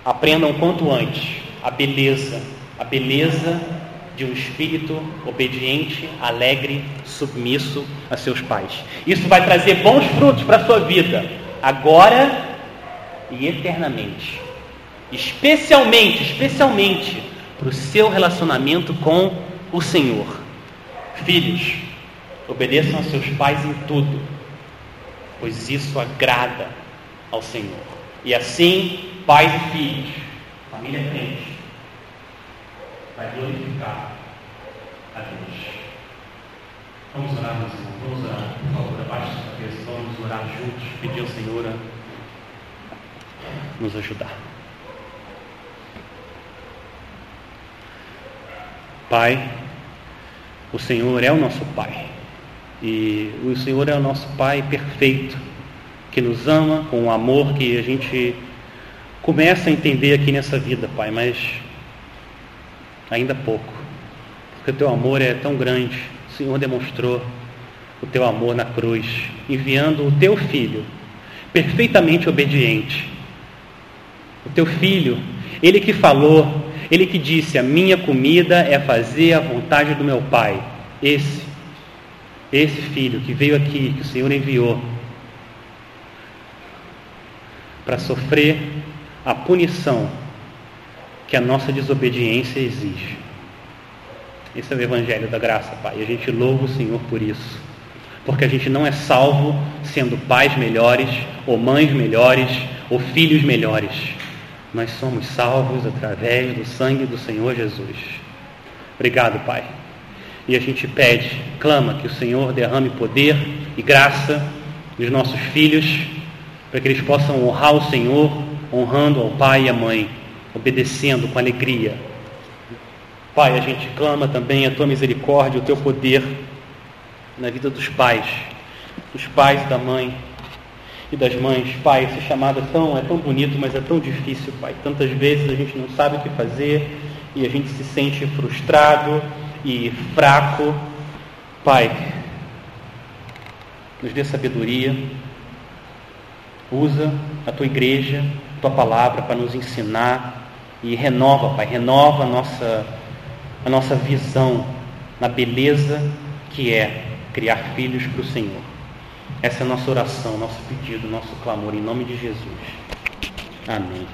Speaker 1: aprendam quanto antes a beleza, a beleza de um espírito obediente, alegre, submisso a seus pais. Isso vai trazer bons frutos para a sua vida, agora e eternamente. Especialmente, especialmente para o seu relacionamento com o Senhor. Filhos, obedeçam a seus pais em tudo, pois isso agrada ao Senhor. E assim, pais e filhos, família crente, vai glorificar a Deus. Vamos orar, meus vamos orar, por favor, abaixe sua cabeça, vamos orar juntos, pedir ao Senhor a nos ajudar. Pai, o Senhor é o nosso Pai. E o Senhor é o nosso Pai perfeito, que nos ama com um amor que a gente começa a entender aqui nessa vida, Pai, mas ainda pouco. Porque o teu amor é tão grande. O Senhor demonstrou o teu amor na cruz, enviando o teu filho, perfeitamente obediente. O teu filho, ele que falou, ele que disse: A minha comida é fazer a vontade do meu Pai. Esse, esse filho que veio aqui, que o Senhor enviou, para sofrer a punição que a nossa desobediência exige. Esse é o Evangelho da graça, Pai. E a gente louva o Senhor por isso. Porque a gente não é salvo sendo pais melhores, ou mães melhores, ou filhos melhores. Nós somos salvos através do sangue do Senhor Jesus. Obrigado, Pai. E a gente pede, clama que o Senhor derrame poder e graça nos nossos filhos, para que eles possam honrar o Senhor, honrando ao pai e à mãe obedecendo com alegria. Pai, a gente clama também a tua misericórdia, o teu poder na vida dos pais, dos pais da mãe e das mães. Pai, esse chamado é tão, é tão bonito, mas é tão difícil, Pai. Tantas vezes a gente não sabe o que fazer e a gente se sente frustrado e fraco. Pai, nos dê sabedoria, usa a tua igreja, a tua palavra para nos ensinar e renova, Pai, renova a nossa, a nossa visão na beleza que é criar filhos para o Senhor. Essa é a nossa oração, nosso pedido, nosso clamor, em nome de Jesus. Amém.